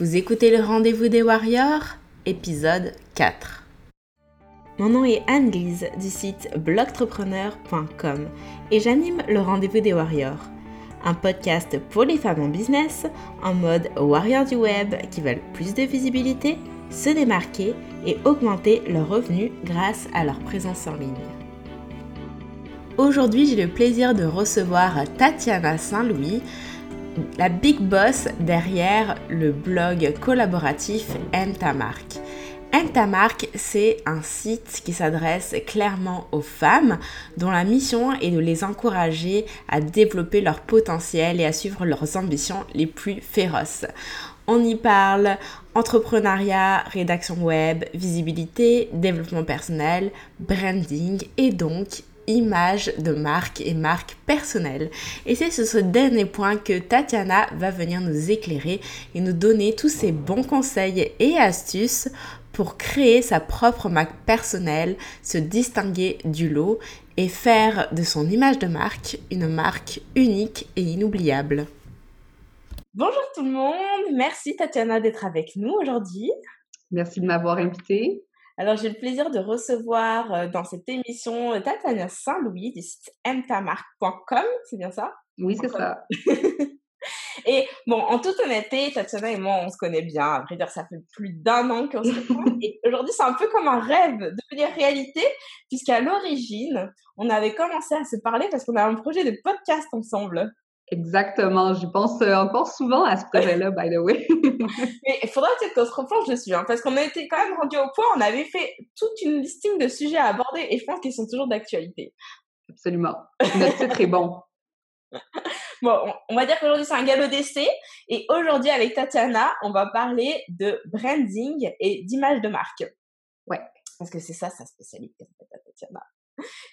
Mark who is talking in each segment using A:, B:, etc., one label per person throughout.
A: Vous écoutez le rendez-vous des Warriors, épisode 4. Mon nom est Anne-Lise du site blogtrepreneur.com et j'anime le rendez-vous des Warriors, un podcast pour les femmes en business en mode warrior du web qui veulent plus de visibilité, se démarquer et augmenter leurs revenus grâce à leur présence en ligne. Aujourd'hui, j'ai le plaisir de recevoir Tatiana Saint-Louis, la big boss derrière le blog collaboratif Aime ta c'est un site qui s'adresse clairement aux femmes dont la mission est de les encourager à développer leur potentiel et à suivre leurs ambitions les plus féroces. On y parle entrepreneuriat, rédaction web, visibilité, développement personnel, branding et donc image de marque et marque personnelle. Et c'est sur ce dernier point que Tatiana va venir nous éclairer et nous donner tous ses bons conseils et astuces pour créer sa propre marque personnelle, se distinguer du lot et faire de son image de marque une marque unique et inoubliable. Bonjour tout le monde, merci Tatiana d'être avec nous aujourd'hui.
B: Merci de m'avoir invitée.
A: Alors, j'ai le plaisir de recevoir euh, dans cette émission euh, Tatiana Saint-Louis du site mtamarque.com, c'est bien ça?
B: Oui, c'est ça.
A: et bon, en toute honnêteté, Tatiana et moi, on se connaît bien. À vrai dire, ça fait plus d'un an qu'on se connaît. et aujourd'hui, c'est un peu comme un rêve de devenir réalité, puisqu'à l'origine, on avait commencé à se parler parce qu'on avait un projet de podcast ensemble.
B: Exactement, j'y pense euh, encore souvent à ce projet-là, by the way.
A: Mais il faudrait peut-être qu'on se replonge dessus, hein, parce qu'on a été quand même rendu au point, on avait fait toute une listing de sujets à aborder et je pense qu'ils sont toujours d'actualité.
B: Absolument. Notre titre est bon.
A: bon, on va dire qu'aujourd'hui c'est un galop d'essai et aujourd'hui avec Tatiana, on va parler de branding et d'image de marque.
B: Ouais.
A: Parce que c'est ça sa spécialité, en fait, Tatiana.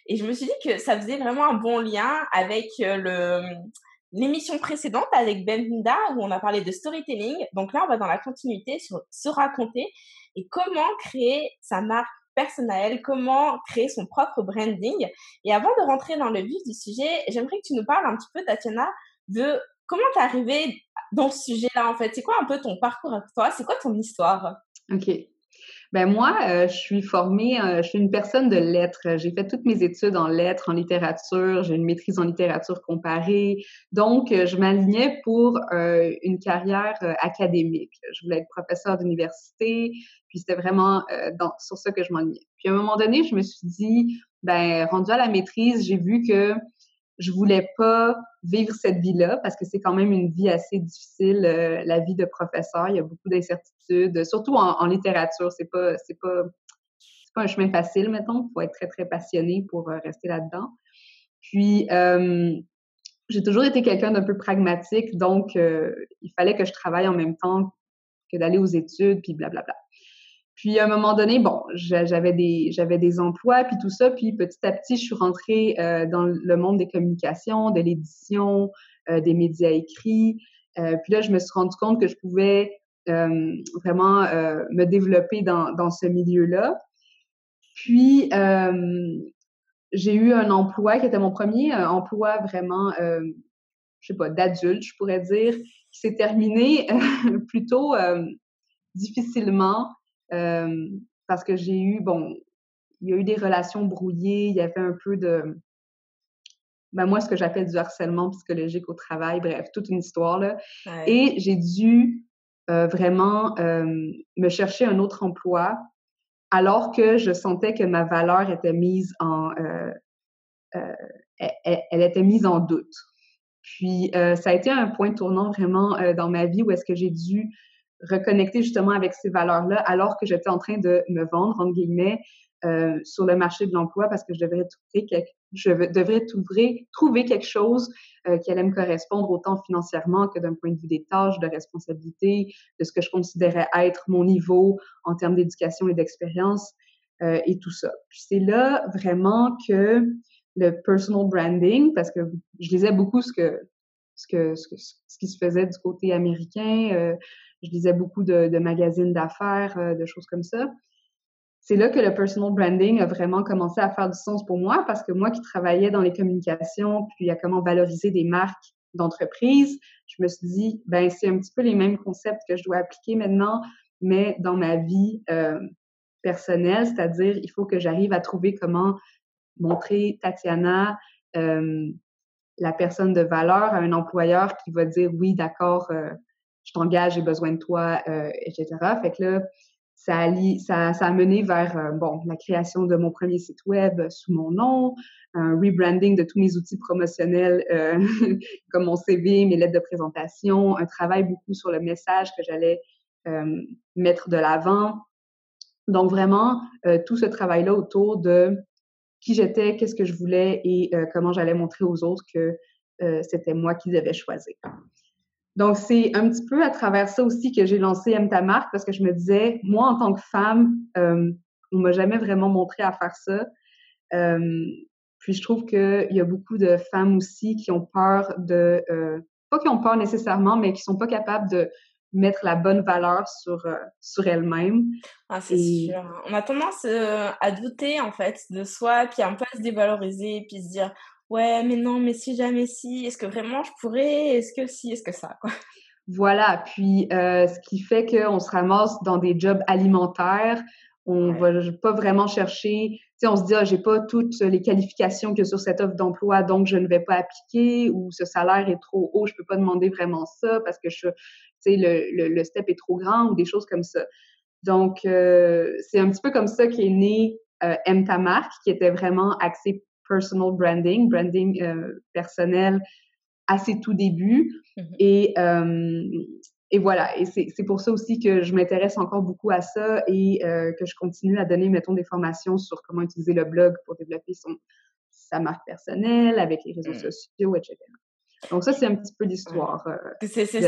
A: Et je me suis dit que ça faisait vraiment un bon lien avec euh, le, l'émission précédente avec Benvinda où on a parlé de storytelling. Donc là, on va dans la continuité sur se raconter et comment créer sa marque personnelle, comment créer son propre branding. Et avant de rentrer dans le vif du sujet, j'aimerais que tu nous parles un petit peu, Tatiana, de comment t'es arrivée dans ce sujet-là, en fait. C'est quoi un peu ton parcours avec toi? C'est quoi ton histoire?
B: OK. Ben moi, euh, je suis formée, euh, je suis une personne de lettres. J'ai fait toutes mes études en lettres, en littérature. J'ai une maîtrise en littérature comparée. Donc, euh, je m'alignais pour une carrière académique. Je voulais être professeur d'université. Puis c'était vraiment sur ça que je m'alignais. Puis à un moment donné, je me suis dit, ben rendu à la maîtrise, j'ai vu que je voulais pas vivre cette vie-là parce que c'est quand même une vie assez difficile, euh, la vie de professeur. Il y a beaucoup d'incertitudes, surtout en, littérature. C'est pas, c'est pas, c'est pas un chemin facile, mettons. Il faut être très, très passionné pour euh, rester là-dedans. Puis, euh, j'ai toujours été quelqu'un d'un peu pragmatique, donc il fallait que je travaille en même temps que d'aller aux études, puis blablabla. Puis à un moment donné, bon, j'avais des j'avais des emplois puis tout ça, puis petit à petit, je suis rentrée euh, dans le monde des communications, de l'édition, euh, des médias écrits. Euh, puis là, je me suis rendu compte que je pouvais vraiment me développer dans dans ce milieu-là. Puis j'ai eu un emploi qui était mon premier emploi vraiment, je sais pas, d'adulte, je pourrais dire, qui s'est terminé plutôt difficilement parce que j'ai eu, bon, il y a eu des relations brouillées, il y avait un peu de, ben moi, ce que j'appelle du harcèlement psychologique au travail, bref, toute une histoire, là. Et j'ai dû vraiment me chercher un autre emploi alors que je sentais que ma valeur était mise en... elle, était mise en doute. Puis, ça a été un point tournant vraiment dans ma vie où est-ce que j'ai dû reconnecter justement avec ces valeurs-là alors que j'étais en train de me vendre, entre guillemets, euh, sur le marché de l'emploi parce que je devrais trouver, quelque, je devrais trouver, trouver quelque chose euh, qui allait me correspondre autant financièrement que d'un point de vue des tâches, de responsabilité, de ce que je considérais être mon niveau en termes d'éducation et d'expérience euh, et tout ça. C'est là vraiment que le personal branding, parce que je lisais beaucoup ce que ce que ce, que, ce qui se faisait du côté américain, euh, je lisais beaucoup de, de magazines d'affaires, euh, de choses comme ça. C'est là que le personal branding a vraiment commencé à faire du sens pour moi parce que moi qui travaillais dans les communications, puis à comment valoriser des marques d'entreprise, je me suis dit, ben c'est un petit peu les mêmes concepts que je dois appliquer maintenant, mais dans ma vie euh, personnelle, c'est-à-dire il faut que j'arrive à trouver comment montrer Tatiana euh, la personne de valeur à un employeur qui va dire oui, d'accord, euh, je t'engage, j'ai besoin de toi, euh, etc. Fait que là, ça a, ça, ça a mené vers euh, bon la création de mon premier site web sous mon nom, un rebranding de tous mes outils promotionnels euh, comme mon CV, mes lettres de présentation, un travail beaucoup sur le message que j'allais euh, mettre de l'avant. Donc vraiment tout ce travail-là autour de qui j'étais, qu'est-ce que je voulais et comment j'allais montrer aux autres que c'était moi qui devais choisir. Donc, c'est un petit peu à travers ça aussi que j'ai lancé Aime ta marque parce que je me disais, moi, en tant que femme, euh, on m'a jamais vraiment montré à faire ça. Euh, puis je trouve qu'il y a beaucoup de femmes aussi qui ont peur de, euh, pas qui ont peur nécessairement, mais qui sont pas capables de mettre la bonne valeur sur euh, sur elles-mêmes.
A: Ah, c'est sûr. On a tendance euh, à douter en fait de soi, puis un peu à se dévaloriser, puis se dire ouais, mais non, mais si jamais si, est-ce que vraiment je pourrais, est-ce que si, est-ce que ça, quoi.
B: Voilà, puis euh, ce qui fait qu'on se ramasse dans des jobs alimentaires, on va pas vraiment chercher, tu sais, on se dit, ah, j'ai pas toutes les qualifications que sur cette offre d'emploi, donc je ne vais pas appliquer, ou ce salaire est trop haut, je peux pas demander vraiment ça parce que je, sais, le, le, step est trop grand, ou des choses comme ça. Donc, euh, c'est un petit peu comme ça qu'est né euh, Aime ta marque, qui était vraiment axé personal branding, branding euh, personnel à ses tout débuts. Mm-hmm. Et, euh, et voilà, et c'est pour ça aussi que je m'intéresse encore beaucoup à ça et que je continue à donner, mettons, des formations sur comment utiliser le blog pour développer son, sa marque personnelle avec les réseaux mm. sociaux, etc. Donc ça, c'est un petit peu l'histoire.
A: c'est sûr, je,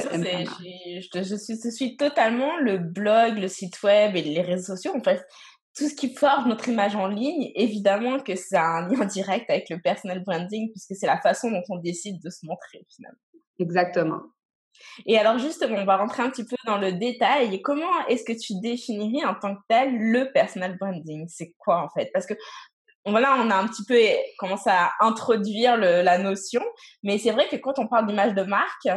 A: je, je, suis, je suis totalement le blog, le site web et les réseaux sociaux. En fait, tout ce qui forge notre image en ligne, évidemment que c'est un lien direct avec le personal branding puisque c'est la façon dont on décide de se montrer finalement.
B: Exactement.
A: Et alors justement, on va rentrer un petit peu dans le détail. Comment est-ce que tu définirais en tant que tel le personal branding? C'est quoi en fait? Parce que voilà, on a un petit peu commencé à introduire le, la notion, mais c'est vrai que quand on parle d'image de marque,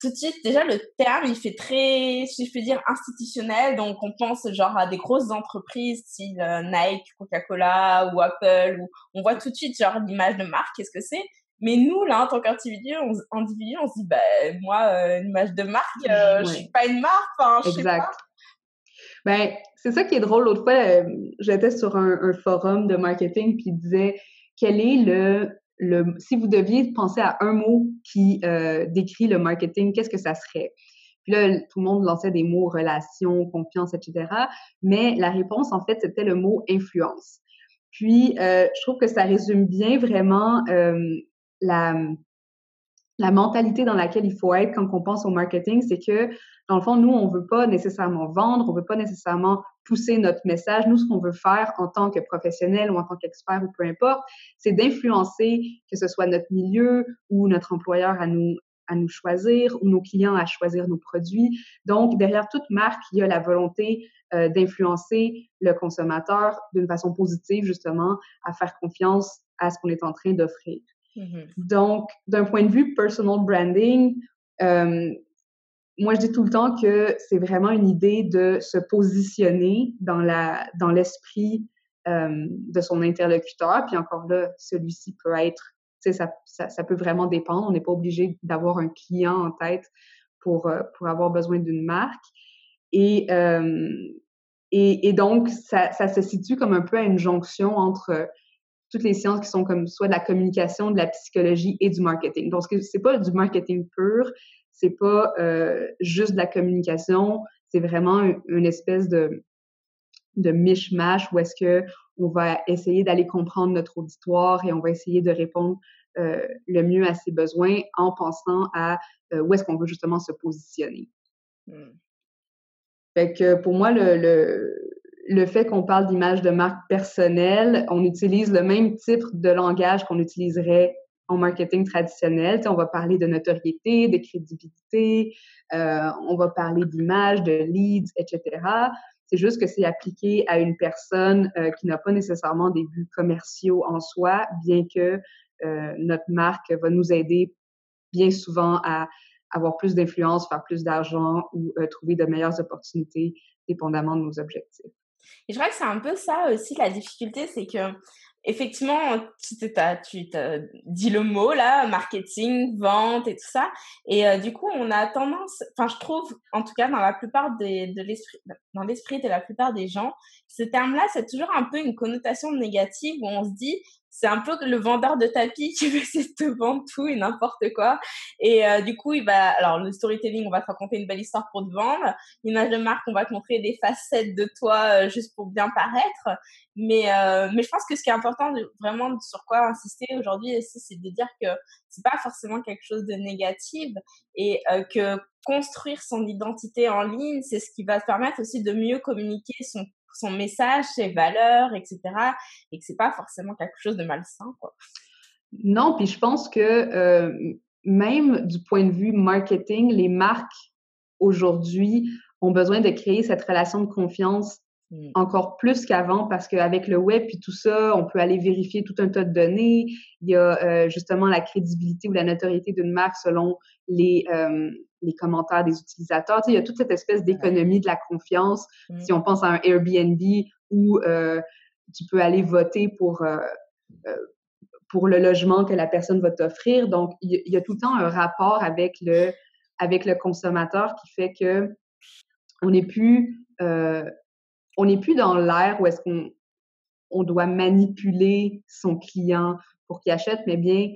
A: tout de suite, déjà, le terme, il fait très, si je peux dire, institutionnel. Donc, on pense genre à des grosses entreprises, style euh, Nike, Coca-Cola ou Apple. Où on voit tout de suite genre l'image de marque, qu'est-ce que c'est. Mais nous, là, en tant qu'individu, on, individu, on se dit, ben, moi, euh, une image de marque, euh, je suis pas une marque, enfin, je sais pas.
B: Ben, c'est ça qui est drôle. L'autre fois, j'étais sur un, forum de marketing puis il disait quel est le si vous deviez penser à un mot qui euh, décrit le marketing, qu'est-ce que ça serait? Puis là, tout le monde lançait des mots relation, confiance, etc. Mais la réponse, en fait, c'était le mot influence. Puis, euh, je trouve que ça résume bien vraiment euh, la, la mentalité dans laquelle il faut être quand on pense au marketing, c'est que, dans le fond, nous, on veut pas nécessairement vendre, on veut pas nécessairement pousser notre message. Nous, ce qu'on veut faire en tant que professionnel ou en tant qu'expert ou peu importe, c'est d'influencer, que ce soit notre milieu ou notre employeur à nous à nous choisir ou nos clients à choisir nos produits. Donc, derrière toute marque, il y a la volonté euh, d'influencer le consommateur d'une façon positive, justement, à faire confiance à ce qu'on est en train d'offrir. Mm-hmm. Donc, d'un point de vue personal branding, euh, moi, je dis tout le temps que c'est vraiment une idée de se positionner dans la dans l'esprit euh, de son interlocuteur. Puis encore là, celui-ci peut être, tu sais, ça, ça, peut vraiment dépendre. On n'est pas obligé d'avoir un client en tête pour euh, pour avoir besoin d'une marque. Et, et, et donc, ça, ça se situe comme un peu à une jonction entre toutes les sciences qui sont comme soit de la communication, de la psychologie et du marketing. Donc, c'est pas du marketing pur, c'est pas euh, juste de la communication, c'est vraiment une, espèce de de mishmash où est-ce que on va essayer d'aller comprendre notre auditoire et on va essayer de répondre euh, le mieux à ses besoins en pensant à euh, où est-ce qu'on veut justement se positionner. Hmm. Fait que pour moi, le, le, le fait qu'on parle d'image de marque personnelle, on utilise le même type de langage qu'on utiliserait en marketing traditionnel. on va parler de notoriété, de crédibilité, euh, on va parler d'image, de leads, etc. C'est juste que c'est appliqué à une personne euh, qui n'a pas nécessairement des buts commerciaux en soi, bien que euh, notre marque va nous aider bien souvent à avoir plus d'influence, faire plus d'argent ou trouver de meilleures opportunités dépendamment de nos objectifs.
A: Et je crois que c'est un peu ça aussi la difficulté, c'est que effectivement, tu t'as dit le mot là, marketing, vente et tout ça. Et euh, du coup, on a tendance, enfin, je trouve, en tout cas, dans la plupart des, de l'esprit, dans l'esprit de la plupart des gens, ce terme-là, c'est toujours un peu une connotation négative où on se dit, c'est un peu le vendeur de tapis qui veut essayer de te vendre tout et n'importe quoi. Et euh, du coup, il va, alors le storytelling, on va te raconter une belle histoire pour te vendre. L'image de marque, on va te montrer des facettes de toi euh, juste pour bien paraître. Mais, euh, mais je pense que ce qui est important, vraiment sur quoi insister aujourd'hui, c'est de dire que c'est pas forcément quelque chose de négatif et que construire son identité en ligne, c'est ce qui va te permettre aussi de mieux communiquer son son message, ses valeurs, etc. Et que c'est pas forcément quelque chose de malsain, quoi.
B: Non, puis je pense que euh, même du point de vue marketing, les marques aujourd'hui ont besoin de créer cette relation de confiance mmh. encore plus qu'avant parce qu'avec le web et tout ça, on peut aller vérifier tout un tas de données. Il y a euh, justement la crédibilité ou la notoriété d'une marque selon les, euh, les commentaires des utilisateurs. il y a toute cette espèce d'économie de la confiance. Mm. Si on pense à un Airbnb où euh, tu peux aller voter pour, pour le logement que la personne va t'offrir. Donc, il y, a tout le temps un rapport avec le, avec le consommateur qui fait que on n'est plus, on n'est plus dans l'ère où est-ce qu'on on doit manipuler son client pour qu'il achète, mais bien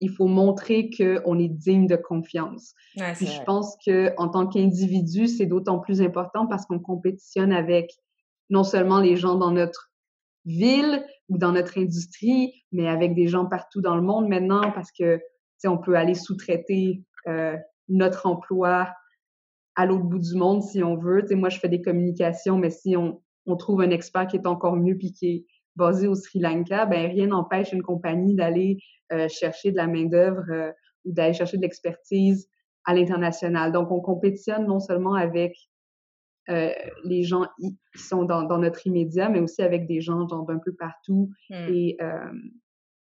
B: il faut montrer qu'on est digne de confiance. Puis je pense que en tant qu'individu, c'est d'autant plus important parce qu'on compétitionne avec non seulement les gens dans notre ville ou dans notre industrie, mais avec des gens partout dans le monde maintenant parce que on peut aller sous-traiter euh, notre emploi à l'autre bout du monde si on veut. sais, moi, je fais des communications, mais si on, on trouve un expert qui est encore mieux puis qui est basé au Sri Lanka, ben rien n'empêche une compagnie d'aller euh, chercher de la main-d'œuvre euh, ou d'aller chercher de l'expertise à l'international. Donc, on compétitionne non seulement avec euh, les gens qui sont dans, notre immédiat, mais aussi avec des gens d'un peu partout hmm. et,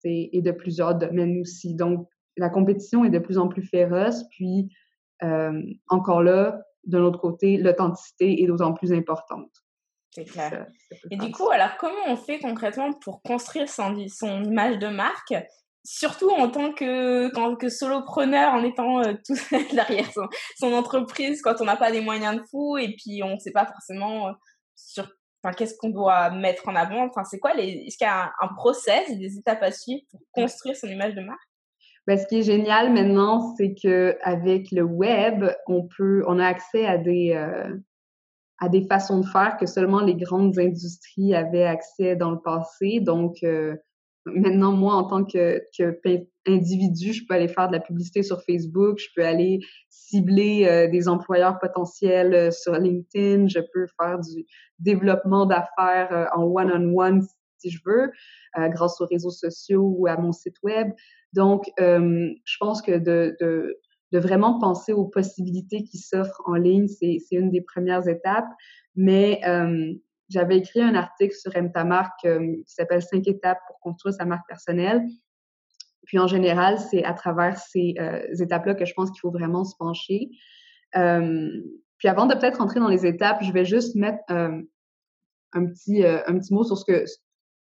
B: et, de plusieurs domaines aussi. Donc, la compétition est de plus en plus féroce, puis encore là, de l'autre côté, l'authenticité est d'autant plus importante.
A: C'est clair. et du coup, alors comment on fait concrètement pour construire son, son image de marque surtout en tant que, que solopreneur, en étant euh, tout derrière son, entreprise, quand on n'a pas des moyens de fou et puis on ne sait pas forcément euh, sur qu'est-ce qu'on doit mettre en avant. Enfin, c'est quoi les, est-ce qu'il y a un, process, des étapes à suivre pour construire son image de marque?
B: Ben, ce qui est génial maintenant, c'est que avec le web, on peut, on a accès à des, euh, à des façons de faire que seulement les grandes industries avaient accès dans le passé. Donc, euh, maintenant, moi, en tant que, que, individu, je peux aller faire de la publicité sur Facebook, je peux aller cibler euh, des employeurs potentiels euh, sur LinkedIn, je peux faire du développement d'affaires en one-on-one je veux, grâce aux réseaux sociaux ou à mon site web. Donc, je pense que de, vraiment penser aux possibilités qui s'offrent en ligne, c'est une des premières étapes. Mais euh, j'avais écrit un article sur euh, qui s'appelle Cinq étapes pour construire sa marque personnelle. Puis en général, c'est à travers ces euh, étapes-là que je pense qu'il faut vraiment se pencher. puis avant de peut-être entrer dans les étapes, je vais juste mettre un petit un petit mot sur ce que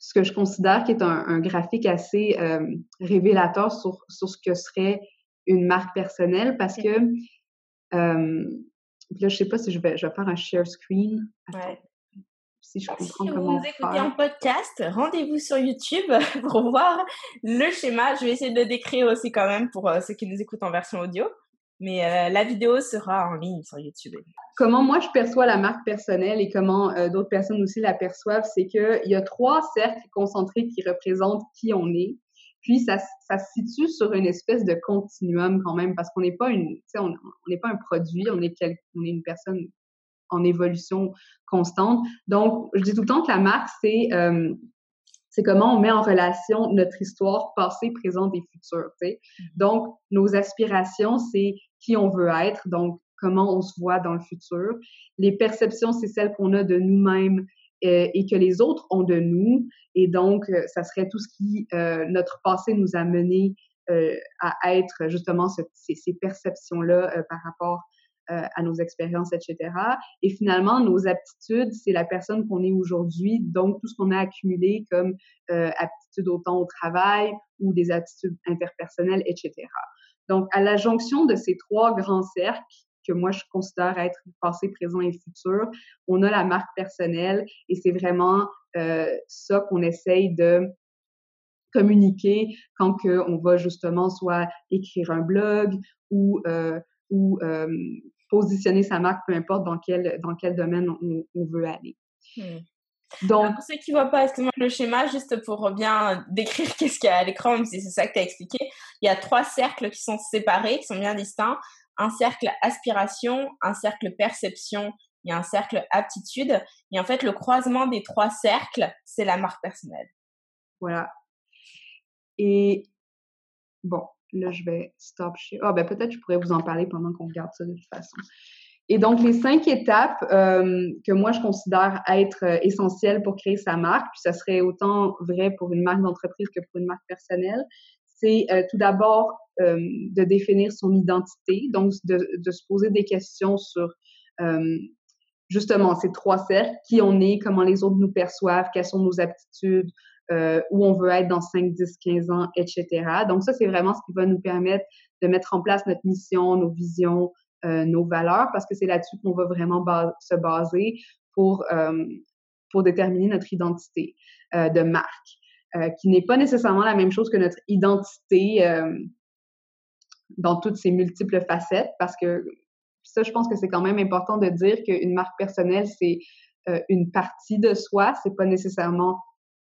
B: ce que je considère qui est un, un graphique assez révélateur sur, sur ce que serait une marque personnelle parce que euh, là, je sais pas si je vais, je vais faire un share screen.
A: Si je comprends si vous écoutez en podcast, rendez-vous sur YouTube pour voir le schéma. Je vais essayer de le décrire aussi quand même pour euh, ceux qui nous écoutent en version audio. Mais euh, la vidéo sera en ligne sur YouTube.
B: Comment moi je perçois la marque personnelle et comment d'autres personnes aussi la perçoivent, c'est qu'il y a trois cercles concentrés qui représentent qui on est. Puis ça, ça se situe sur une espèce de continuum quand même, parce qu'on n'est pas une, on n'est pas un produit, on est, on est une personne en évolution constante. Donc, je dis tout le temps que la marque, c'est euh, c'est comment on met en relation notre histoire passée, présente et future. Mm-hmm. Donc, nos aspirations, c'est qui on veut être, donc comment on se voit dans le futur. Les perceptions, c'est celles qu'on a de nous-mêmes euh, et que les autres ont de nous. Et donc, euh, ça serait tout ce qui, euh, notre passé nous a mené à être justement ces, ces perceptions-là par rapport euh, à nos expériences, etc. Et finalement, nos aptitudes, c'est la personne qu'on est aujourd'hui, donc tout ce qu'on a accumulé comme euh, aptitudes autant au travail ou des aptitudes interpersonnelles, etc. Donc, à la jonction de ces trois grands cercles, que moi je considère être passé, présent et futur, on a la marque personnelle et c'est vraiment euh, ça qu'on essaye de communiquer quand que on va justement soit écrire un blog ou euh, ou euh, positionner sa marque, peu importe dans quel, dans quel domaine on, veut aller.
A: Hmm. Donc, pour ceux qui ne voient pas, excuse-moi, le schéma, juste pour bien décrire qu'est-ce qu'il y a à l'écran, même si c'est ça que tu as expliqué, il y a trois cercles qui sont séparés, qui sont bien distincts. Un cercle aspiration, un cercle perception et un cercle aptitude. Et en fait, le croisement des trois cercles, c'est la marque personnelle.
B: Voilà. Et bon, Là, je vais stop. Ah, ben peut-être je pourrais vous en parler pendant qu'on regarde ça de toute façon. Et donc, les cinq étapes euh, que moi, je considère être euh, essentielles pour créer sa marque, puis ça serait autant vrai pour une marque d'entreprise que pour une marque personnelle, c'est euh, tout d'abord de définir son identité, donc de, se poser des questions sur justement ces trois cercles, qui on est, comment les autres nous perçoivent, quelles sont nos aptitudes, euh, où on veut être dans 5, 10, 15 ans, etc. Donc ça, c'est vraiment ce qui va nous permettre de mettre en place notre mission, nos visions, euh, nos valeurs, parce que c'est là-dessus qu'on va vraiment se baser pour, euh, pour déterminer notre identité euh, de marque, euh, qui n'est pas nécessairement la même chose que notre identité euh, dans toutes ses multiples facettes, parce que ça, je pense que c'est quand même important de dire qu'une marque personnelle, c'est une partie de soi, c'est pas nécessairement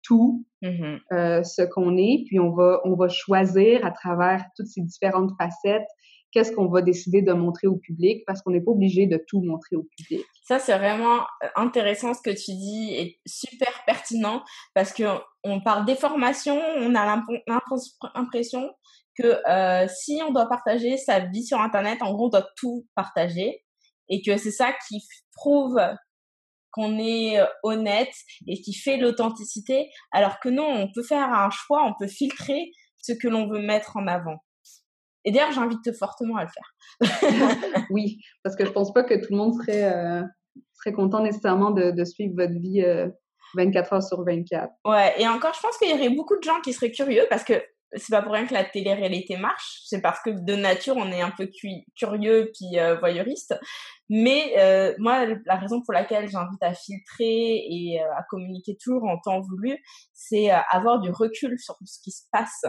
B: tout mm-hmm. euh, ce qu'on est, puis on va, on va choisir à travers toutes ces différentes facettes qu'est-ce qu'on va décider de montrer au public parce qu'on n'est pas obligé de tout montrer au public.
A: Ça, c'est vraiment euh, intéressant ce que tu dis et super pertinent parce que on parle des formations, on a l'impression que euh, si on doit partager sa vie sur Internet, en gros, on doit tout partager et que c'est ça qui prouve qu'on est euh, honnête et qui fait l'authenticité, alors que non, on peut faire un choix, on peut filtrer ce que l'on veut mettre en avant. Et d'ailleurs, j'invite fortement à le
B: faire. oui, parce que je pense pas que tout le monde serait, euh, serait content nécessairement de, suivre votre vie 24 euh, heures sur 24.
A: Ouais, et encore, je pense qu'il y aurait beaucoup de gens qui seraient curieux parce que c'est pas pour rien que la télé-réalité marche, c'est parce que de nature on est un peu curieux puis euh, voyeuriste. Mais euh, moi, la raison pour laquelle j'invite à filtrer et euh, à communiquer toujours en temps voulu, c'est avoir du recul sur ce qui se passe.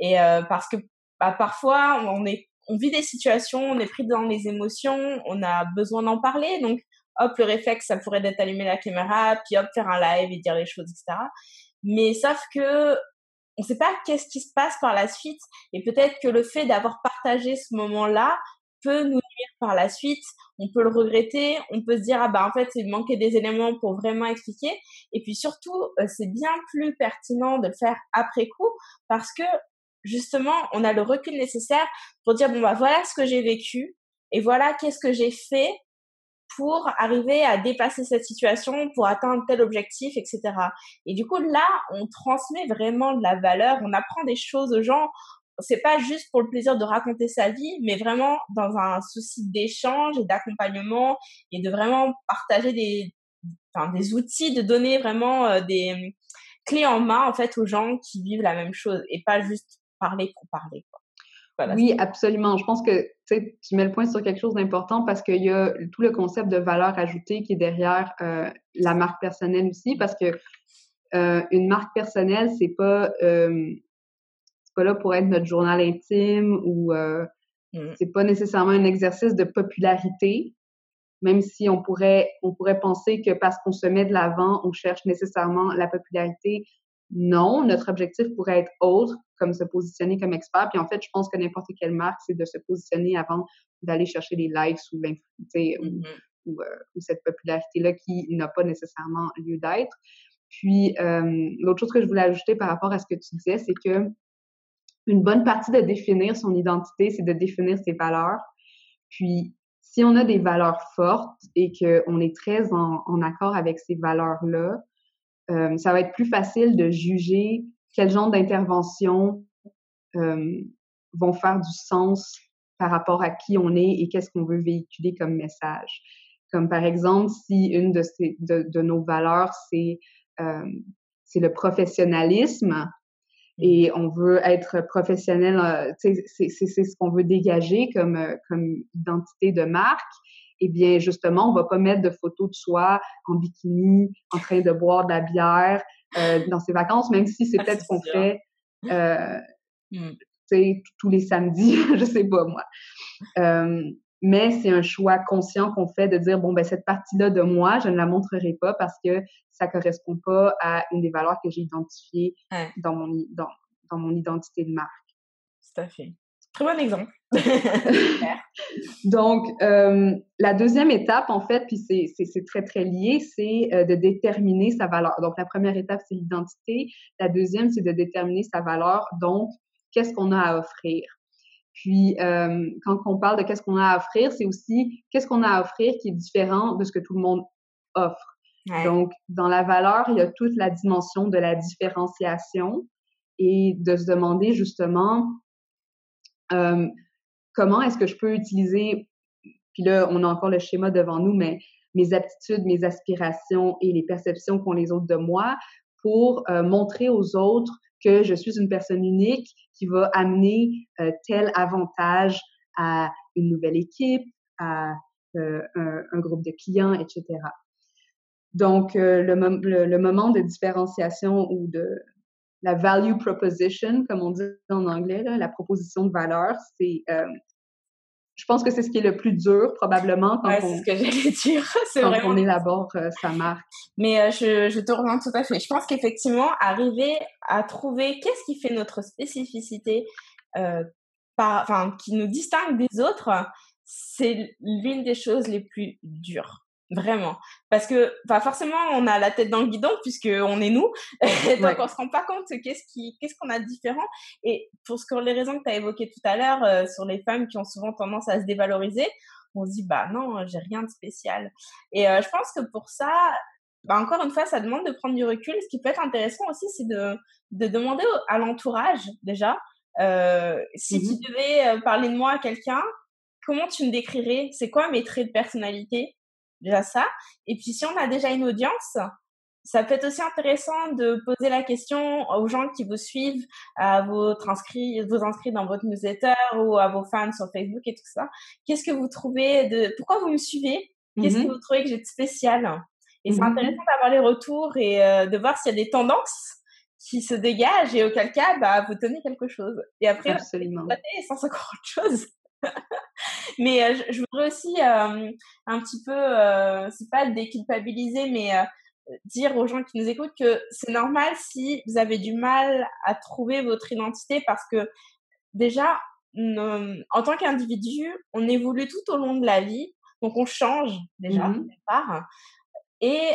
A: Et parce que bah, parfois on est, on vit des situations, on est pris dans les émotions, on a besoin d'en parler, donc hop le réflexe ça pourrait être d'allumer la caméra, puis hop faire un live et dire les choses, etc. Mais sauf que on ne sait pas qu'est-ce qui se passe par la suite. Et peut-être que le fait d'avoir partagé ce moment-là peut nous nuire par la suite. On peut le regretter. On peut se dire, ah bah, en fait, il manquait des éléments pour vraiment expliquer. Et puis surtout, euh, c'est bien plus pertinent de le faire après coup parce que justement, on a le recul nécessaire pour dire, bon, bah, voilà ce que j'ai vécu et voilà qu'est-ce que j'ai fait pour arriver à dépasser cette situation, pour atteindre tel objectif, etc. Et du coup, là, on transmet vraiment de la valeur, on apprend des choses aux gens. C'est pas juste pour le plaisir de raconter sa vie, mais vraiment dans un souci d'échange et d'accompagnement et de vraiment partager des, enfin, des outils, de donner vraiment euh, des clés en main en fait aux gens qui vivent la même chose et pas juste parler pour parler. Quoi
B: oui, absolument. Je pense que tu mets le point sur quelque chose d'important parce qu'il y a tout le concept de valeur ajoutée qui est derrière euh, la marque personnelle aussi, parce que euh, une marque personnelle, c'est pas euh, pas là pour être notre journal intime ou mmh. c'est pas nécessairement un exercice de popularité, même si on pourrait on pourrait penser que parce qu'on se met de l'avant, on cherche nécessairement la popularité. Non, notre objectif pourrait être autre, comme se positionner comme expert. Puis en fait, je pense que n'importe quelle marque, c'est de se positionner avant d'aller chercher les likes ou, ou, euh, ou, cette popularité-là qui n'a pas nécessairement lieu d'être. Puis euh, l'autre chose que je voulais ajouter par rapport à ce que tu disais, c'est que une bonne partie de définir son identité, c'est de définir ses valeurs. Puis si on a des valeurs fortes et qu'on est très en, en accord avec ces valeurs-là, euh, ça va être plus facile de juger quel genre d'intervention vont faire du sens par rapport à qui on est et qu'est-ce qu'on veut véhiculer comme message. Comme par exemple, si une de, ces, de, de nos valeurs, c'est euh, le professionnalisme mmh. et on veut être professionnel, euh, c'est ce qu'on veut dégager comme, euh, comme identité de marque, eh bien, justement, on va pas mettre de photos de soi en bikini, en train de boire de la bière euh, dans ses vacances, même si c'est ah, peut-être ce qu'on fait euh, mmh. tous les samedis, je sais pas moi. Euh, mais c'est un choix conscient qu'on fait de dire, bon, ben cette partie-là de moi, je ne la montrerai pas parce que ça correspond pas à une des valeurs que j'ai identifiées dans, mon, dans, dans mon identité de marque.
A: Tout à fait. Très bon exemple.
B: Donc, euh, la deuxième étape, en fait, puis c'est très, très lié, c'est euh, de déterminer sa valeur. Donc, la première étape, c'est l'identité. La deuxième, c'est de déterminer sa valeur. Donc, qu'est-ce qu'on a à offrir? Puis, euh, quand on parle de qu'est-ce qu'on a à offrir, c'est aussi qu'est-ce qu'on a à offrir qui est différent de ce que tout le monde offre. Donc, dans la valeur, il y a toute la dimension de la différenciation et de se demander justement comment est-ce que je peux utiliser, puis là, on a encore le schéma devant nous, mais mes aptitudes, mes aspirations et les perceptions qu'ont les autres de moi pour montrer aux autres que je suis une personne unique qui va amener tel avantage à une nouvelle équipe, à un, groupe de clients, etc. Donc, le, moment de différenciation ou de, la value proposition, comme on dit en anglais, la proposition de valeur, c'est euh, je pense que c'est ce qui est le plus dur probablement
A: quand, on, ce que dire.
B: quand vraiment... on élabore euh, sa marque.
A: Mais euh, je, je te rejoins tout à fait. Je pense qu'effectivement, arriver à trouver qu'est-ce qui fait notre spécificité, par, qui nous distingue des autres, c'est l'une des choses les plus dures. Vraiment. Parce que, pas forcément, on a la tête dans le guidon puisque on est nous. Donc, on se rend pas compte qu'est-ce qui, qu'est-ce qu'on a de différent. Et pour ce que les raisons que tu as évoquées tout à l'heure euh, sur les femmes qui ont souvent tendance à se dévaloriser, on se dit, bah non, j'ai rien de spécial. Et euh, je pense que pour ça, bah encore une fois, ça demande de prendre du recul. Ce qui peut être intéressant aussi, c'est de, de demander à l'entourage, déjà, euh, si mmh tu devais euh, parler de moi à quelqu'un, comment tu me décrirais? C'est quoi mes traits de personnalité? Déjà ça. Et puis si on a déjà une audience, ça peut être aussi intéressant de poser la question aux gens qui vous suivent, à votre inscrit, vous inscrits dans votre newsletter ou à vos fans sur Facebook et tout ça. Qu'est-ce que vous trouvez de, pourquoi vous me suivez? Qu'est-ce que mm-hmm. vous trouvez que j'ai de spécial? Et c'est mm-hmm. intéressant d'avoir les retours et euh, de voir s'il y a des tendances qui se dégagent et auquel cas, bah, vous tenez quelque chose. Et après,
B: Absolument.
A: sans encore autre chose. Mais euh, je, voudrais aussi euh, un petit peu, euh, c'est pas déculpabiliser, mais dire aux gens qui nous écoutent que c'est normal si vous avez du mal à trouver votre identité parce que déjà, en tant qu'individu, on évolue tout au long de la vie, donc on change déjà, mmh part. Et,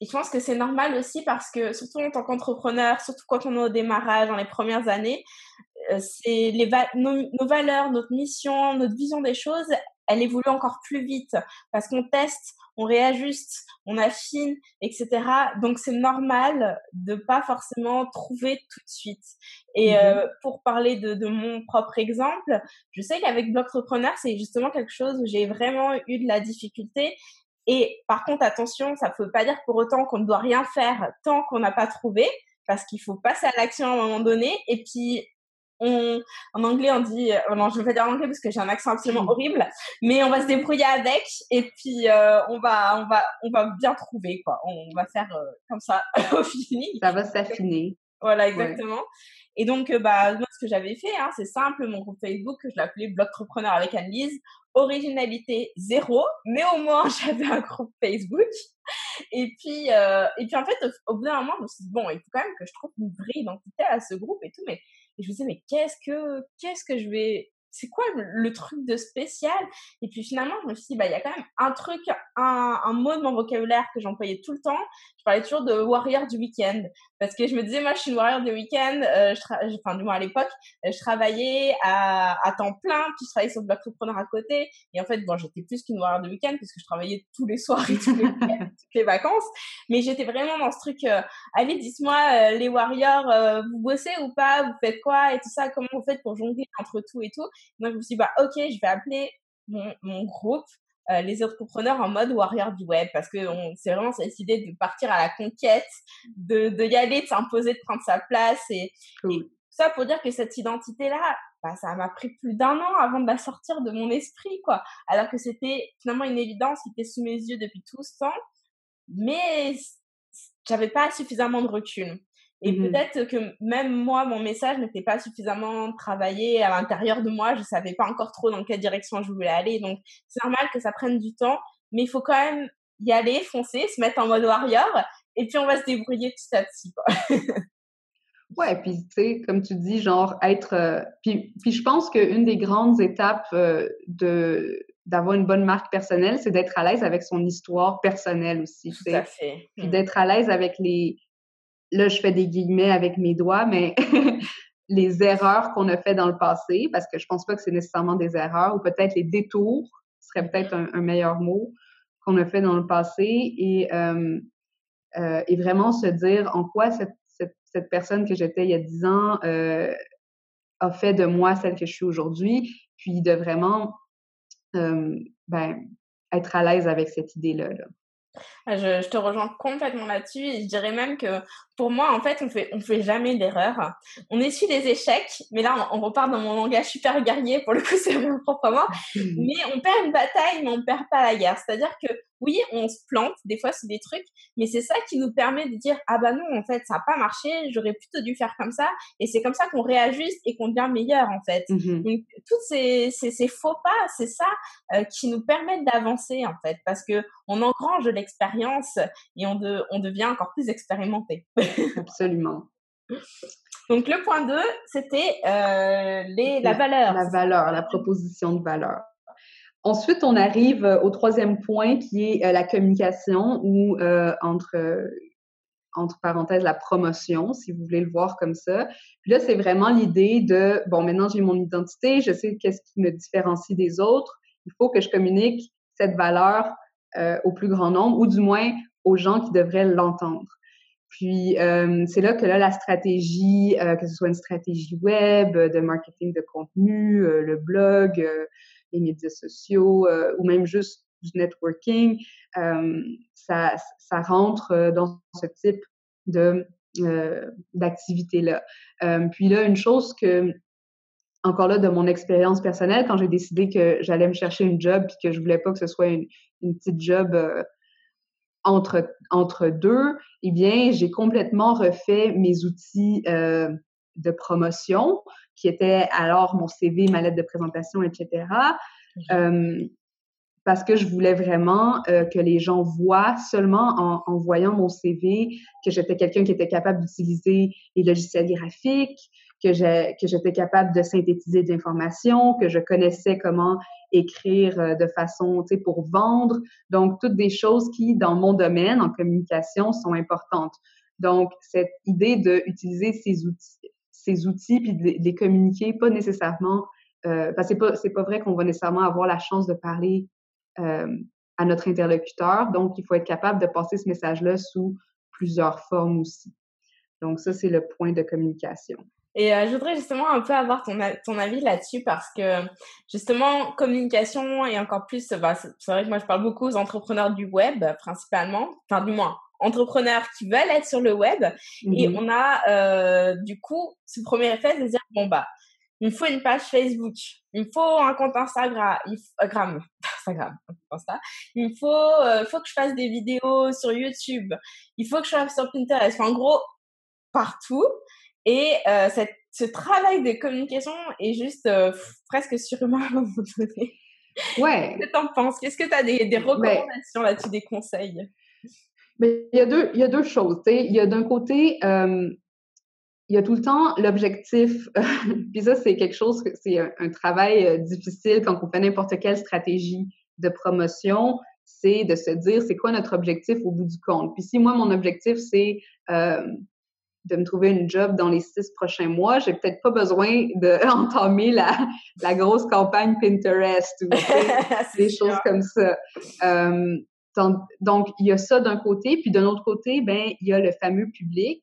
A: et je pense que c'est normal aussi parce que, surtout en tant qu'entrepreneur, surtout quand on est au démarrage, dans les premières années, euh, c'est les nos, valeurs, notre mission, notre vision des choses, elle évolue encore plus vite parce qu'on teste, on réajuste, on affine, etc. Donc c'est normal de pas forcément trouver tout de suite. Et mmh euh, pour parler de, de, mon propre exemple, je sais qu'avec Blocktrepreneur, c'est justement quelque chose où j'ai vraiment eu de la difficulté. Et par contre, attention, ça ne veut pas dire pour autant qu'on ne doit rien faire tant qu'on n'a pas trouvé, parce qu'il faut passer à l'action à un moment donné. Et puis, en anglais, on dit, euh, non, je vais pas dire en anglais parce que j'ai un accent absolument horrible, mais on va se débrouiller avec et puis euh, on va, on va, on va bien trouver quoi. On va faire euh, comme ça au fini.
B: Ça va s'affiner.
A: Voilà, exactement. Et donc, bah, moi, ce que j'avais fait, hein, c'est simple, mon groupe Facebook, je l'appelais Blog Entrepreneur avec Anne-Lise. Originalité zéro, mais au moins, j'avais un groupe Facebook. Et puis, et puis en fait, au, au bout d'un moment, je me suis dit, bon, il faut quand même que je trouve une vraie identité à ce groupe et tout, mais et je me disais, mais qu'est-ce que, qu'est-ce que je vais c'est quoi le, truc de spécial? Et puis finalement, je me suis dit, bah, il y a quand même un truc, un, un mot de mon vocabulaire que j'employais tout le temps. Je parlais toujours de warrior du week-end. Parce que je me disais, moi, je suis une warrior du week-end. Euh, je enfin, du moins à l'époque, euh, je travaillais à, à temps plein, puis je travaillais sur le bloc entrepreneur à côté. Et en fait, bon, j'étais plus qu'une warrior du week-end parce que je travaillais tous les soirs et tous les toutes les vacances. Mais j'étais vraiment dans ce truc, euh, allez, dites-moi, les warriors, vous bossez ou pas? Vous faites quoi? Et tout ça, comment vous faites pour jongler entre tout et tout? Donc, je me suis dit, bah, ok, je vais appeler mon, mon groupe euh, les entrepreneurs en mode warrior du web parce que c'est vraiment cette idée de partir à la conquête, de, de y aller, de s'imposer, de prendre sa place et, ça pour dire que cette identité-là, bah, ça m'a pris plus d'un an avant de la sortir de mon esprit, quoi. Alors que c'était finalement une évidence qui était sous mes yeux depuis tout ce temps, mais j'avais pas suffisamment de recul. Et mmh peut-être que même moi, mon message n'était pas suffisamment travaillé à l'intérieur de moi. Je savais pas encore trop dans quelle direction je voulais aller. Donc, c'est normal que ça prenne du temps, mais il faut quand même y aller, foncer, se mettre en mode warrior, et puis on va se débrouiller petit à petit. Quoi.
B: ouais, puis tu sais, comme tu dis, genre être. Euh, puis, puis je pense qu'une des grandes étapes euh, de d'avoir une bonne marque personnelle, c'est d'être à l'aise avec son histoire personnelle aussi.
A: Tout à fait.
B: Puis mmh. d'être à l'aise avec les, là, je fais des guillemets avec mes doigts, mais les erreurs qu'on a fait dans le passé, parce que je pense pas que c'est nécessairement des erreurs, ou peut-être les détours, serait peut-être un, meilleur mot, qu'on a fait dans le passé, et, euh, euh, et vraiment se dire en quoi cette, cette, personne que j'étais il y a dix ans euh, a fait de moi celle que je suis aujourd'hui, puis de vraiment ben, être à l'aise avec cette idée-là. là.
A: Ah, je, je, te rejoins complètement là-dessus et je dirais même que pour moi, en fait, on fait, on fait jamais d'erreur. On essuie des échecs, mais là, on, repart dans mon langage super guerrier, pour le coup, c'est mon propre moi. Mais on perd une bataille, mais on perd pas la guerre. C'est-à-dire que oui, on se plante, des fois, c'est des trucs, mais c'est ça qui nous permet de dire, ah bah non, en fait, ça n'a pas marché, j'aurais plutôt dû faire comme ça. Et c'est comme ça qu'on réajuste et qu'on devient meilleur, en fait. Mmh Donc, toutes ces, ces, ces faux pas, c'est ça euh, qui nous permettent d'avancer, en fait, parce que on engrange de l'expérience et on, de, on devient encore plus expérimenté.
B: Absolument.
A: Donc le point 2, c'était euh, les, la, valeur.
B: La valeur, la proposition de valeur. Ensuite, on arrive au troisième point qui est euh, la communication ou euh, entre entre parenthèses la promotion, si vous voulez le voir comme ça. Puis là, c'est vraiment l'idée de bon, maintenant j'ai mon identité, je sais qu'est-ce qui me différencie des autres. Il faut que je communique cette valeur au plus grand nombre, ou du moins aux gens qui devraient l'entendre. Puis euh, c'est là que là la stratégie, euh, que ce soit une stratégie web, de marketing de contenu, euh, le blog, les médias sociaux ou même juste du networking, ça, ça rentre dans ce type de d'activité là. puis là une chose que encore là de mon expérience personnelle quand j'ai décidé que j'allais me chercher une job puis que je voulais pas que ce soit une, une petite job entre, entre deux, eh bien, j'ai complètement refait mes outils euh, de promotion, qui étaient alors mon CV, ma lettre de présentation, etc. Euh, parce que je voulais vraiment euh, que les gens voient seulement en, en voyant mon CV que j'étais quelqu'un qui était capable d'utiliser les logiciels graphiques, que j'étais capable de synthétiser de l'information, que je connaissais comment écrire euh, de façon, tu sais, pour vendre. Donc, toutes des choses qui, dans mon domaine, en communication, sont importantes. Donc, cette idée d'utiliser ces outils, ces outils puis de les communiquer, pas nécessairement, euh, parce que c'est pas, pas vrai qu'on va nécessairement avoir la chance de parler euh, à notre interlocuteur. Donc, il faut être capable de passer ce message-là sous plusieurs formes aussi. Donc, ça, c'est le point de communication.
A: Et euh, je voudrais justement un peu avoir ton, ton avis là-dessus parce que justement, communication et encore plus, bah, c'est vrai que moi je parle beaucoup aux entrepreneurs du web principalement, enfin du moins entrepreneurs qui veulent être sur le web et mm-hmm. on a euh, du coup ce premier effet de dire bon bah il me faut une page Facebook, il me faut un compte Instagram, il Instagram, Instagram, ça. il me faut, euh, faut que je fasse des vidéos sur YouTube, il faut que je fasse sur Pinterest, enfin, en gros partout. Et euh, cette, ce travail de communication est juste euh, presque surhumain à un moment donné.
B: Ouais.
A: Qu'est-ce que t'en penses? Qu'est-ce que tu as des, des recommandations là-dessus, des conseils?
B: Mais il y a deux, il y a deux choses. Il y a d'un côté, euh, il y a tout le temps l'objectif, puis ça, c'est quelque chose, c'est un, travail difficile quand on fait n'importe quelle stratégie de promotion, c'est de se dire c'est quoi notre objectif au bout du compte? Puis si moi, mon objectif, c'est euh, de me trouver une job dans les six prochains mois, j'ai peut-être pas besoin d'entamer la, la grosse campagne Pinterest ou des choses comme ça. Euh, donc, il y a ça d'un côté, puis d'un autre côté, ben il y a le fameux public.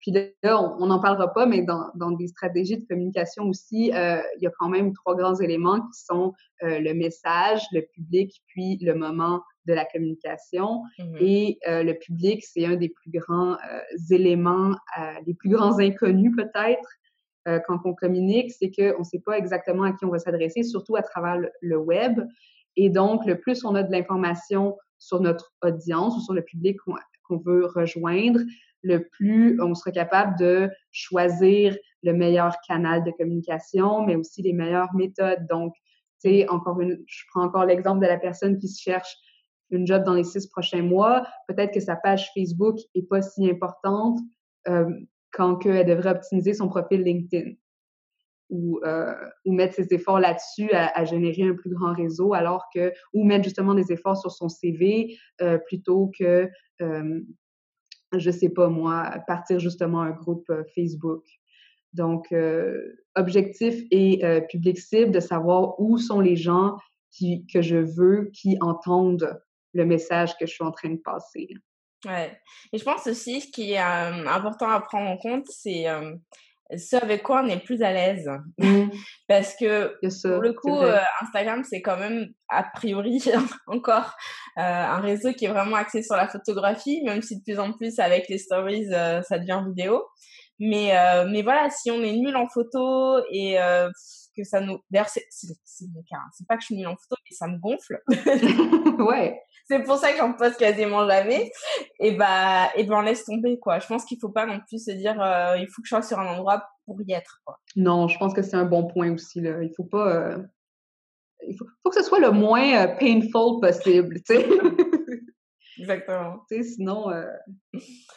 B: Puis là, on n'en parlera pas, mais dans, dans, des stratégies de communication aussi, euh, il y a quand même trois grands éléments qui sont euh, le message, le public, puis le moment de la communication. Mm-hmm. Et euh, le public, c'est un des plus grands euh, éléments, euh, les plus grands inconnus peut-être quand on communique, c'est qu'on ne sait pas exactement à qui on va s'adresser, surtout à travers le, le web. Et donc, le plus on a de l'information sur notre audience ou sur le public qu'on veut rejoindre, le plus on sera capable de choisir le meilleur canal de communication, mais aussi les meilleures méthodes. Donc, tu sais, encore une, je prends encore l'exemple de la personne qui se cherche une job dans les six prochains mois. Peut-être que sa page Facebook est pas si importante euh, quand elle devrait optimiser son profil LinkedIn ou, euh, mettre ses efforts là-dessus à, générer un plus grand réseau, alors que ou mettre justement des efforts sur son CV euh, plutôt que je sais pas moi, partir justement un groupe Facebook. Donc, objectif et public cible, de savoir où sont les gens qui, que je veux qui entendent le message que je suis en train de passer.
A: Ouais. Et je pense aussi, ce qui est important à prendre en compte, c'est ce avec quoi on est plus à l'aise. Mmh. Parce que pour le coup, euh, Instagram, c'est quand même a priori encore euh, un réseau qui est vraiment axé sur la photographie, même si de plus en plus avec les stories, euh, ça devient vidéo. Mais, mais voilà, si on est nul en photo et que ça nous... D'ailleurs, c'est pas que je suis nulle en photo, mais ça me gonfle.
B: ouais.
A: C'est pour ça que j'en poste quasiment jamais. Et bah, et ben, laisse tomber, quoi. Je pense qu'il faut pas non plus se dire, euh, il faut que je sois sur un endroit pour y être, quoi.
B: Non, je pense que c'est un bon point aussi, là. Il faut pas, euh, il faut, faut, que ce soit le moins euh, painful possible, tu sais.
A: Exactement.
B: Tu sais, sinon,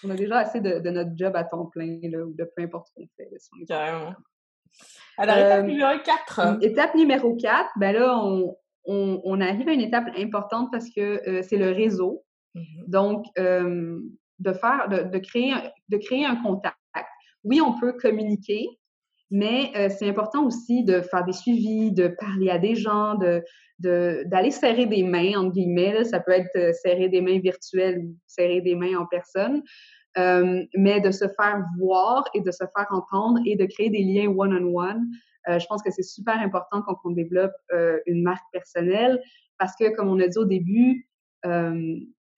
B: on a déjà assez de, de, notre job à temps plein, là, ou de peu importe ce qu'on fait.
A: Carrément. Alors, étape numéro 4.
B: Étape numéro 4, ben là, on, on, on, arrive à une étape importante parce que euh, c'est le réseau. Mm-hmm. Donc, euh, de faire, de, de, créer, de créer un contact. Oui, on peut communiquer, mais euh, c'est important aussi de faire des suivis, de parler à des gens, de d'aller serrer des mains entre guillemets. Ça peut être serrer des mains virtuelles ou serrer des mains en personne, euh, mais de se faire voir et de se faire entendre et de créer des liens one-on-one. -on -one. Euh, je pense que c'est super important quand on développe euh, une marque personnelle parce que, comme on a dit au début,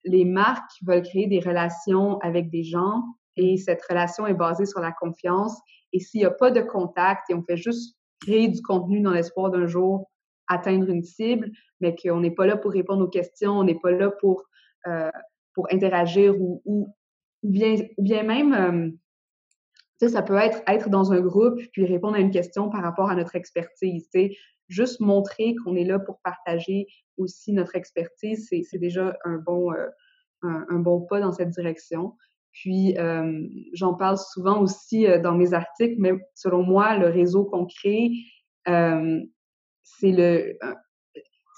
B: les marques veulent créer des relations avec des gens et cette relation est basée sur la confiance. Et s'il n'y a pas de contact et on fait juste créer du contenu dans l'espoir d'un jour atteindre une cible, mais qu'on n'est pas là pour répondre aux questions, on n'est pas là pour, euh, pour interagir ou, ou, ou, bien, même euh, ça peut être être dans un groupe puis répondre à une question par rapport à notre expertise. Juste montrer qu'on est là pour partager aussi notre expertise, c'est déjà un bon euh, un, bon pas dans cette direction. Puis euh, j'en parle souvent aussi dans mes articles, mais selon moi, le réseau qu'on crée, c'est le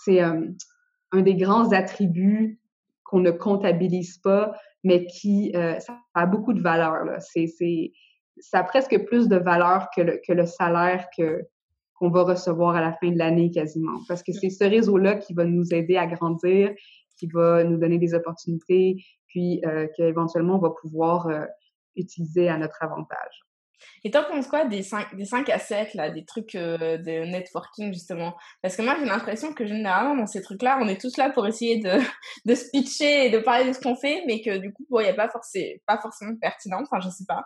B: c'est un des grands attributs qu'on ne comptabilise pas, mais qui ça a beaucoup de valeur. C'est ça a presque plus de valeur que le, que le salaire que qu'on va recevoir à la fin de l'année quasiment. Parce que c'est ce réseau-là qui va nous aider à grandir, qui va nous donner des opportunités, puis euh, qu'éventuellement on va pouvoir euh, utiliser à notre avantage.
A: Et t'en penses quoi des 5, des 5 à 7, là, des trucs euh, de networking, justement? Parce que moi, j'ai l'impression que généralement, dans ces trucs-là, on est tous là pour essayer de, de se pitcher et de parler de ce qu'on fait, mais que du coup, il bon, n'y a pas, forcément, pas forcément pertinent, enfin, je sais pas.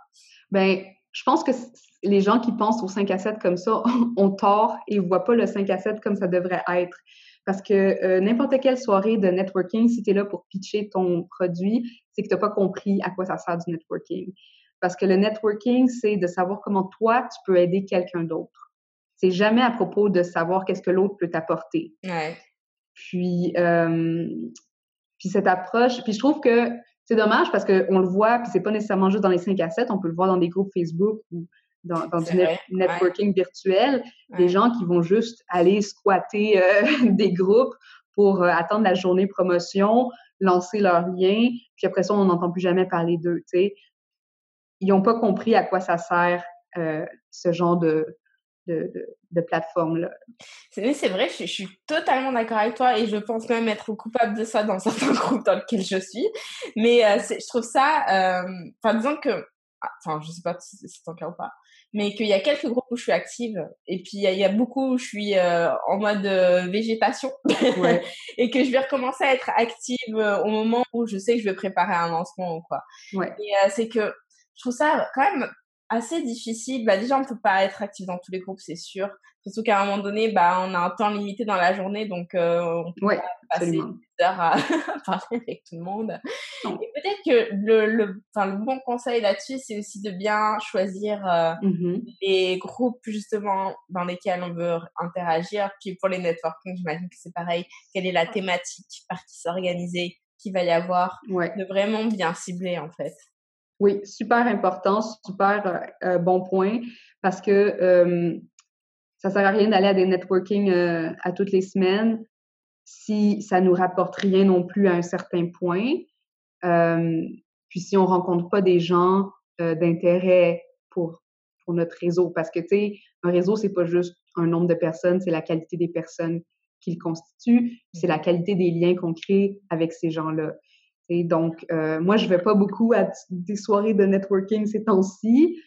B: Ben, je pense que les gens qui pensent au 5 à 7 comme ça ont tort et ne voient pas le 5 à 7 comme ça devrait être. Parce que euh, n'importe quelle soirée de networking, si tu es là pour pitcher ton produit, c'est que tu n'as pas compris à quoi ça sert du networking. Parce que le networking, c'est de savoir comment toi, tu peux aider quelqu'un d'autre. C'est jamais à propos de savoir qu'est-ce que l'autre peut t'apporter.
A: Ouais.
B: Puis, euh, puis cette approche, puis je trouve que c'est dommage parce qu'on le voit, puis c'est pas nécessairement juste dans les 5 à 7, on peut le voir dans des groupes Facebook ou dans, du networking virtuel, des gens qui vont juste aller squatter euh, des groupes pour euh, attendre la journée promotion, lancer leur lien, puis après ça, on n'entend plus jamais parler d'eux, tu sais. Ils n'ont pas compris à quoi ça sert euh, ce genre de, de, de, plateforme-là.
A: C'est vrai, je, suis totalement d'accord avec toi et je pense même être coupable de ça dans certains groupes dans lesquels je suis. Mais euh, je trouve ça, euh, enfin, disons que, ah, enfin, je sais pas si c'est ton cas ou pas, mais qu'il y a quelques groupes où je suis active et puis il y, a beaucoup où je suis euh, en mode végétation et que je vais recommencer à être active au moment où je sais que je vais préparer un lancement ou quoi. Ouais. Et c'est que je trouve ça quand même assez difficile. Bah, déjà, on peut pas être actif dans tous les groupes, c'est sûr. Surtout qu'à un moment donné, bah, on a un temps limité dans la journée, donc euh, on peut pas passer des heures à parler avec tout le monde. Et peut-être que le, le, le bon conseil là-dessus, c'est aussi de bien choisir euh, mmh les groupes justement dans lesquels on veut interagir. Puis pour les networking, j'imagine que c'est pareil. Quelle est la thématique par qui s'organiser, qui va y avoir, de vraiment bien cibler en fait.
B: Oui, super important, super euh, euh, bon point, parce que euh, ça sert à rien d'aller à des networking à toutes les semaines si ça nous rapporte rien non plus à un certain point. puis si on rencontre pas des gens d'intérêt pour pour notre réseau, parce que tu sais, un réseau c'est pas juste un nombre de personnes, c'est la qualité des personnes qu'il constitue, c'est la qualité des liens qu'on crée avec ces gens-là. Et donc, euh, moi, je vais pas beaucoup à des soirées de networking ces temps-ci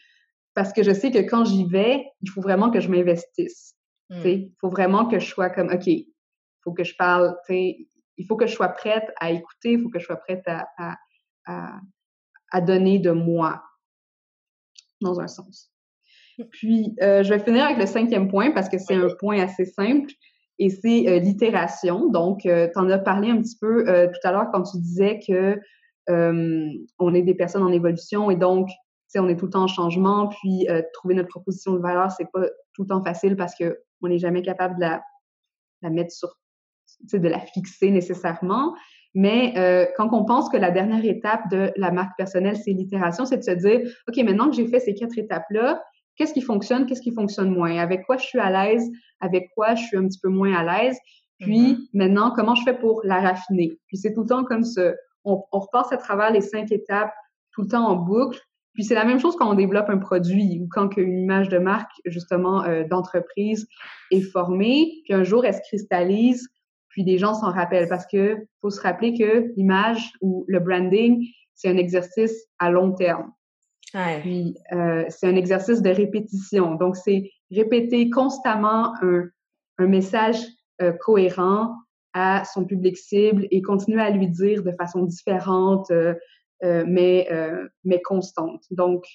B: parce que je sais que quand j'y vais, il faut vraiment que je m'investisse. Hmm. Il faut vraiment que je sois comme, OK, il faut que je parle, il faut que je sois prête à écouter, il faut que je sois prête à, à, à, donner de moi, dans un sens. Hmm. Puis, euh, je vais finir avec le cinquième point parce que c'est un point assez simple et c'est euh, l'itération. Donc, euh, tu en as parlé un petit peu euh, tout à l'heure quand tu disais que on est des personnes en évolution et donc, on est tout le temps en changement. Puis, trouver notre proposition de valeur, c'est pas tout le temps facile parce que on n'est jamais capable de la, la mettre sur, de la fixer nécessairement. Mais quand on pense que la dernière étape de la marque personnelle, c'est l'itération, c'est de se dire, OK, maintenant que j'ai fait ces quatre étapes-là, qu'est-ce qui fonctionne, qu'est-ce qui fonctionne moins, avec quoi je suis à l'aise, avec quoi je suis un petit peu moins à l'aise? Puis mm-hmm. maintenant, comment je fais pour la raffiner? Puis c'est tout le temps comme ça. On, on, repasse à travers les cinq étapes tout le temps en boucle. Puis c'est la même chose quand on développe un produit ou quand une image de marque, justement, euh, d'entreprise est formée. Puis un jour, elle se cristallise. Puis des gens s'en rappellent parce que faut se rappeler que l'image ou le branding, c'est un exercice à long terme. Puis, euh, c'est un exercice de répétition. Donc, c'est répéter constamment un, un message euh, cohérent à son public cible et continuer à lui dire de façon différente, euh, mais, mais constante. Donc, tu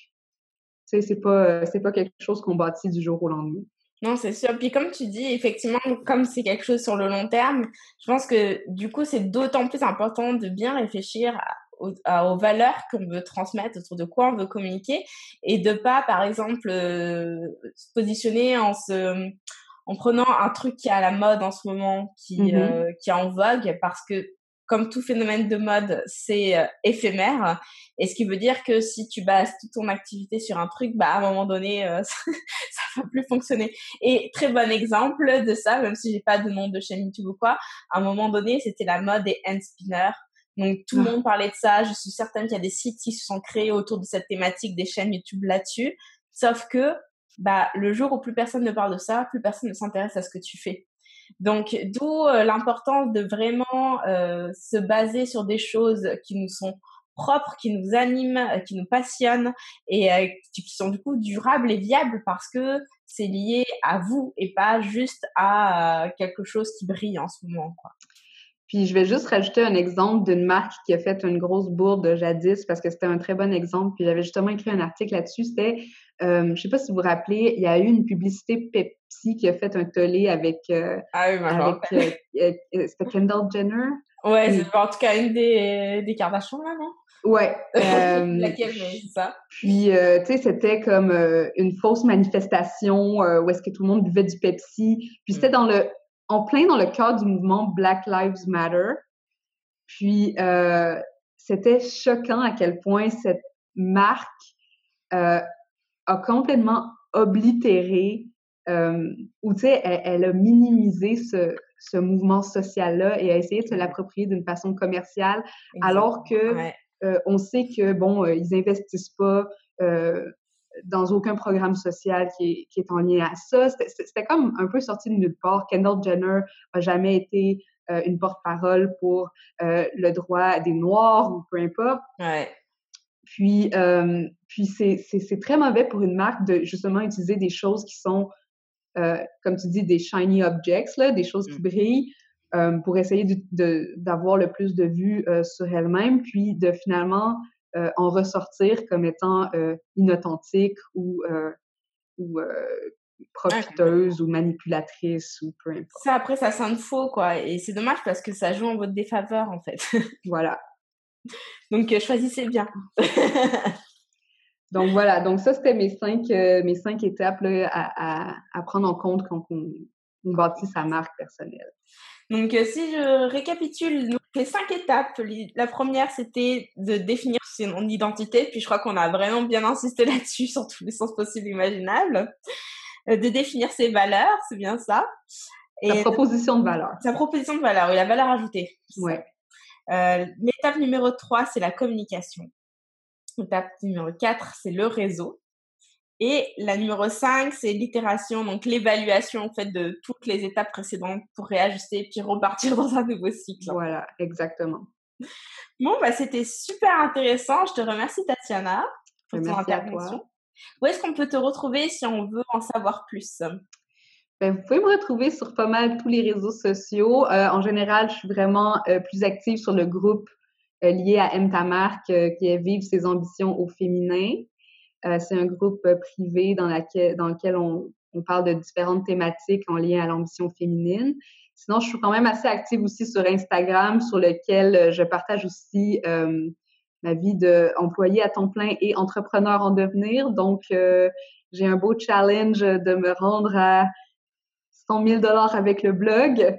B: sais, c'est pas, c'est pas quelque chose qu'on bâtit du jour au lendemain.
A: Non, c'est sûr. Puis comme tu dis, effectivement, comme c'est quelque chose sur le long terme, je pense que du coup, c'est d'autant plus important de bien réfléchir aux, valeurs qu'on veut transmettre, autour de quoi on veut communiquer, et de pas, par exemple, euh, se positionner en se en prenant un truc qui est à la mode en ce moment, qui, mmh euh, qui est en vogue, parce que comme tout phénomène de mode, c'est euh, éphémère. Et ce qui veut dire que si tu bases toute ton activité sur un truc, bah, à un moment donné, ça, ça va plus fonctionner. Et très bon exemple de ça, même si j'ai pas de nom de chaîne YouTube ou quoi, à un moment donné, c'était la mode des hand spinners. Donc tout le ah. monde parlait de ça. Je suis certaine qu'il y a des sites qui se sont créés autour de cette thématique, des chaînes YouTube là-dessus. Sauf que bah, le jour où plus personne ne parle de ça, plus personne ne s'intéresse à ce que tu fais. Donc d'où euh, l'importance de vraiment euh, se baser sur des choses qui nous sont propres, qui nous animent, euh, qui nous passionnent et qui sont du coup durables et viables parce que c'est lié à vous et pas juste à quelque chose qui brille en ce moment. Quoi.
B: Puis je vais juste rajouter un exemple d'une marque qui a fait une grosse bourde jadis parce que c'était un très bon exemple. Puis j'avais justement écrit un article là-dessus. C'était, euh, je sais pas si vous vous rappelez, il y a eu une publicité Pepsi qui a fait un tollé avec, euh,
A: ah oui,
B: avec euh, euh, c'était Kendall Jenner.
A: Ouais, c'est en tout cas une des, des Kardashians là, non?
B: Ouais.
A: Laquelle, c'est ça.
B: Puis, tu sais, c'était comme une fausse manifestation où est-ce que tout le monde buvait du Pepsi. Puis c'était mm. dans le en plein dans le cadre du mouvement Black Lives Matter. Puis, euh, c'était choquant à quel point cette marque euh, a complètement oblitéré euh, ou tu sais, elle, a minimisé ce, ce mouvement social-là et a essayé de se l'approprier d'une façon commerciale, alors que on sait que bon, ils investissent pas dans aucun programme social qui est, qui est en lien à ça. C'était comme un peu sorti de nulle part. Kendall Jenner a jamais été euh, une porte-parole pour euh, le droit des Noirs ou peu importe.
A: Ouais.
B: Puis, euh, puis c'est très mauvais pour une marque de justement utiliser des choses qui sont, comme tu dis, des shiny objects, là, des choses qui mm. brillent, pour essayer d'avoir le plus de vues sur elle-même, puis de finalement en ressortir comme étant inauthentique ou, ou profiteuse ou manipulatrice ou peu importe.
A: Ça, après, ça sonne faux, quoi. Et c'est dommage parce que ça joue en votre défaveur, en fait.
B: voilà.
A: Donc, euh, choisissez bien.
B: Donc, voilà. Donc, ça, c'était mes cinq, euh, mes cinq étapes là, à, à, prendre en compte quand on, on bâtit sa marque personnelle.
A: Donc, euh, si je récapitule les cinq étapes, la première, c'était de définir son identité. Puis, je crois qu'on a vraiment bien insisté là-dessus sur tous les sens possibles imaginables. Euh, de définir ses valeurs, c'est bien ça.
B: Et sa proposition de valeur.
A: Sa proposition de valeur, oui, la valeur ajoutée.
B: Ouais.
A: Euh, l'étape numéro 3, c'est la communication. L'étape numéro 4, c'est le réseau. Et la numéro 5, c'est l'itération, donc l'évaluation en fait de toutes les étapes précédentes pour réajuster puis repartir dans un nouveau cycle.
B: Voilà, exactement.
A: Bon, bah c'était super intéressant. Je te remercie Tatiana
B: pour ton intervention.
A: Où est-ce qu'on peut te retrouver si on veut en savoir plus?
B: Ben, vous pouvez me retrouver sur pas mal tous les réseaux sociaux. Euh, en général, je suis vraiment euh, plus active sur le groupe euh, lié à M ta marque qui est Vive ses ambitions au féminin. C'est un groupe privé dans, laquelle, dans lequel on, on, parle de différentes thématiques en lien à l'ambition féminine. Sinon, je suis quand même assez active aussi sur Instagram, sur lequel je partage aussi ma vie d'employé à temps plein et entrepreneur en devenir. Donc, euh, j'ai un beau challenge de me rendre à 100 000 dollars avec le blog.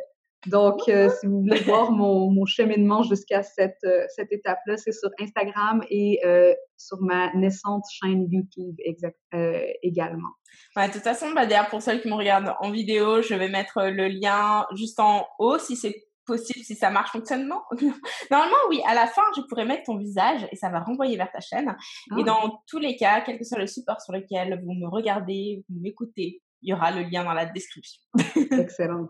B: Donc, euh, si vous voulez voir mon, mon cheminement jusqu'à cette, euh, cette étape-là, c'est sur Instagram et sur ma naissante chaîne YouTube exact, également.
A: Ouais, de toute façon, bah, d'ailleurs, pour celles qui me regardent en vidéo, je vais mettre le lien juste en haut si c'est possible si ça marche fonctionnement. Normalement, oui, à la fin, je pourrais mettre ton visage et ça va renvoyer vers ta chaîne. Et ah. dans tous les cas, quel que soit le support sur lequel vous me regardez, vous m'écoutez, il y aura le lien dans la description.
B: Excellent.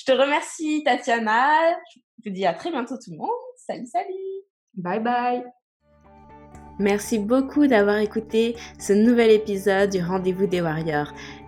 A: Je te remercie, Tatiana. Je te dis à très bientôt tout le monde. Salut, salut.
B: Bye bye.
A: Merci beaucoup d'avoir écouté ce nouvel épisode du Rendez-vous des Warriors.